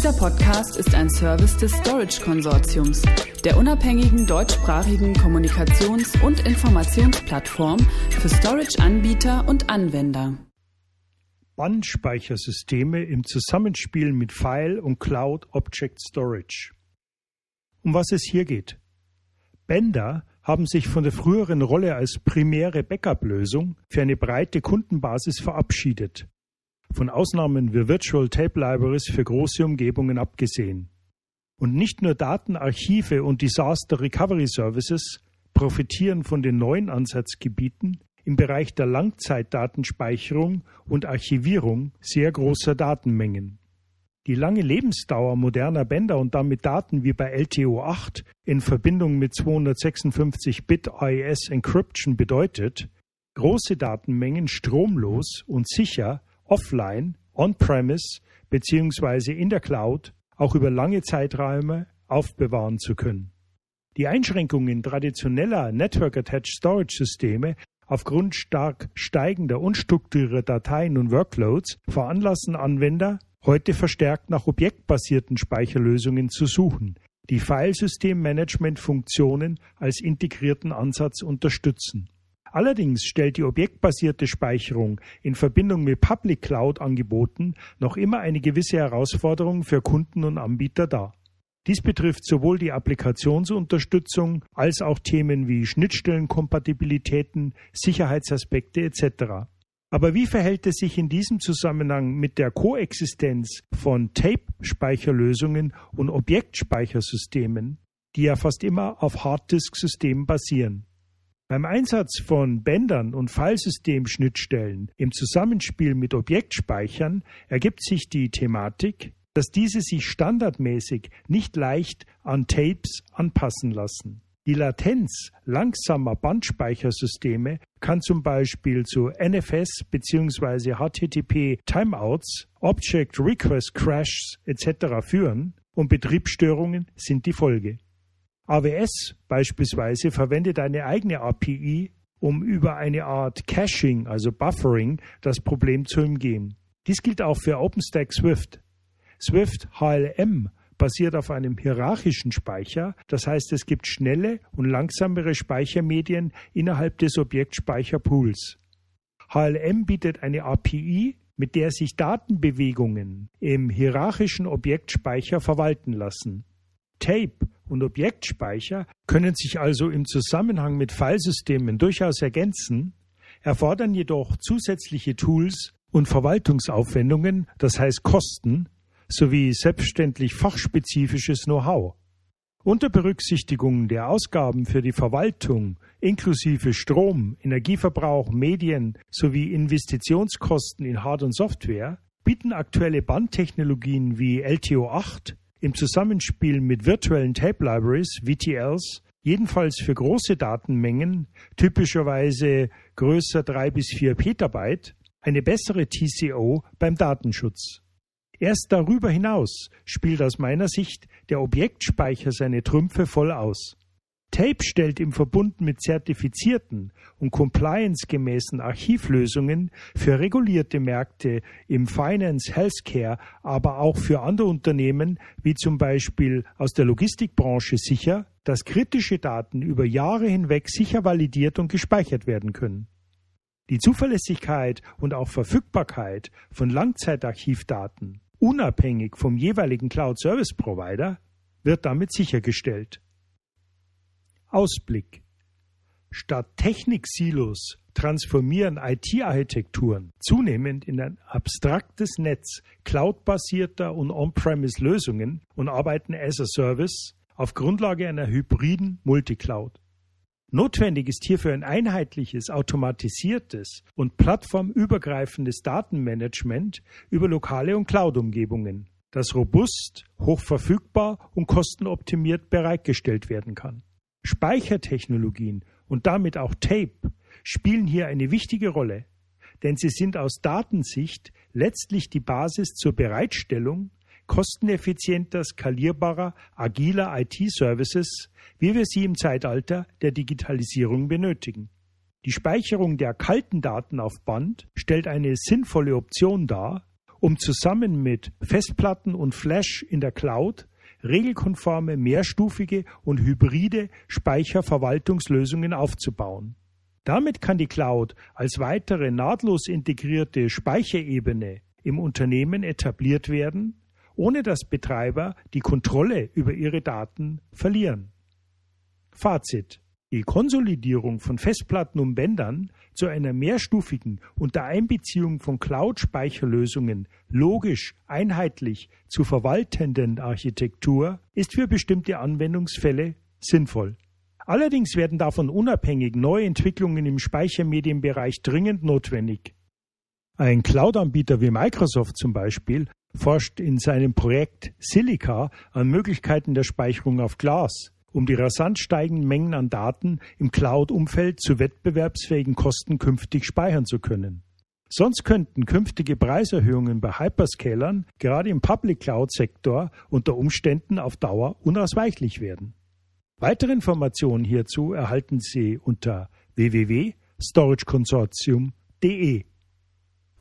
Dieser Podcast ist ein Service des Storage Konsortiums, der unabhängigen deutschsprachigen Kommunikations- und Informationsplattform für Storage-Anbieter und Anwender. Bandspeichersysteme im Zusammenspiel mit File und Cloud Object Storage. Um was es hier geht. Bänder haben sich von der früheren Rolle als primäre Backup-Lösung für eine breite Kundenbasis verabschiedet von Ausnahmen wie Virtual Tape Libraries für große Umgebungen abgesehen. Und nicht nur Datenarchive und Disaster Recovery Services profitieren von den neuen Ansatzgebieten im Bereich der Langzeitdatenspeicherung und Archivierung sehr großer Datenmengen. Die lange Lebensdauer moderner Bänder und damit Daten wie bei LTO8 in Verbindung mit 256-Bit AES Encryption bedeutet, große Datenmengen stromlos und sicher offline, on-premise bzw. in der Cloud auch über lange Zeiträume aufbewahren zu können. Die Einschränkungen traditioneller Network-Attached Storage-Systeme aufgrund stark steigender unstrukturierter Dateien und Workloads veranlassen Anwender, heute verstärkt nach objektbasierten Speicherlösungen zu suchen, die Filesystemmanagement-Funktionen als integrierten Ansatz unterstützen. Allerdings stellt die objektbasierte Speicherung in Verbindung mit Public Cloud Angeboten noch immer eine gewisse Herausforderung für Kunden und Anbieter dar. Dies betrifft sowohl die Applikationsunterstützung als auch Themen wie Schnittstellenkompatibilitäten, Sicherheitsaspekte etc. Aber wie verhält es sich in diesem Zusammenhang mit der Koexistenz von Tape-Speicherlösungen und Objektspeichersystemen, die ja fast immer auf Harddisk-Systemen basieren? Beim Einsatz von Bändern und Filesystemschnittstellen im Zusammenspiel mit Objektspeichern ergibt sich die Thematik, dass diese sich standardmäßig nicht leicht an Tapes anpassen lassen. Die Latenz langsamer Bandspeichersysteme kann zum Beispiel zu NFS bzw. HTTP Timeouts, Object Request Crashs etc. führen und Betriebsstörungen sind die Folge. AWS beispielsweise verwendet eine eigene API, um über eine Art Caching, also Buffering, das Problem zu umgehen. Dies gilt auch für OpenStack Swift. Swift HLM basiert auf einem hierarchischen Speicher, das heißt es gibt schnelle und langsamere Speichermedien innerhalb des Objektspeicherpools. HLM bietet eine API, mit der sich Datenbewegungen im hierarchischen Objektspeicher verwalten lassen. Tape und Objektspeicher können sich also im Zusammenhang mit Filesystemen durchaus ergänzen, erfordern jedoch zusätzliche Tools und Verwaltungsaufwendungen, das heißt Kosten, sowie selbstverständlich fachspezifisches Know-how. Unter Berücksichtigung der Ausgaben für die Verwaltung inklusive Strom, Energieverbrauch, Medien sowie Investitionskosten in Hard- und Software bieten aktuelle Bandtechnologien wie LTO8, im Zusammenspiel mit virtuellen Tape Libraries, VTLs, jedenfalls für große Datenmengen, typischerweise größer 3 bis 4 Petabyte, eine bessere TCO beim Datenschutz. Erst darüber hinaus spielt aus meiner Sicht der Objektspeicher seine Trümpfe voll aus. Tape stellt im Verbund mit zertifizierten und compliance-gemäßen Archivlösungen für regulierte Märkte im Finance, Healthcare, aber auch für andere Unternehmen wie zum Beispiel aus der Logistikbranche sicher, dass kritische Daten über Jahre hinweg sicher validiert und gespeichert werden können. Die Zuverlässigkeit und auch Verfügbarkeit von Langzeitarchivdaten, unabhängig vom jeweiligen Cloud Service Provider, wird damit sichergestellt. Ausblick. Statt Technik-Silos transformieren IT-Architekturen zunehmend in ein abstraktes Netz cloud-basierter und On-Premise-Lösungen und arbeiten as a Service auf Grundlage einer hybriden Multicloud. Notwendig ist hierfür ein einheitliches, automatisiertes und plattformübergreifendes Datenmanagement über lokale und Cloud-Umgebungen, das robust, hochverfügbar und kostenoptimiert bereitgestellt werden kann. Speichertechnologien und damit auch Tape spielen hier eine wichtige Rolle, denn sie sind aus Datensicht letztlich die Basis zur Bereitstellung kosteneffizienter, skalierbarer, agiler IT-Services, wie wir sie im Zeitalter der Digitalisierung benötigen. Die Speicherung der kalten Daten auf Band stellt eine sinnvolle Option dar, um zusammen mit Festplatten und Flash in der Cloud regelkonforme, mehrstufige und hybride Speicherverwaltungslösungen aufzubauen. Damit kann die Cloud als weitere nahtlos integrierte Speicherebene im Unternehmen etabliert werden, ohne dass Betreiber die Kontrolle über ihre Daten verlieren. Fazit die Konsolidierung von Festplatten und Bändern zu einer mehrstufigen unter Einbeziehung von Cloud-Speicherlösungen logisch, einheitlich zu verwaltenden Architektur ist für bestimmte Anwendungsfälle sinnvoll. Allerdings werden davon unabhängig neue Entwicklungen im Speichermedienbereich dringend notwendig. Ein Cloud-Anbieter wie Microsoft zum Beispiel forscht in seinem Projekt Silica an Möglichkeiten der Speicherung auf Glas um die rasant steigenden Mengen an Daten im Cloud-Umfeld zu wettbewerbsfähigen Kosten künftig speichern zu können. Sonst könnten künftige Preiserhöhungen bei Hyperscalern gerade im Public Cloud-Sektor unter Umständen auf Dauer unausweichlich werden. Weitere Informationen hierzu erhalten Sie unter www.storageconsortium.de.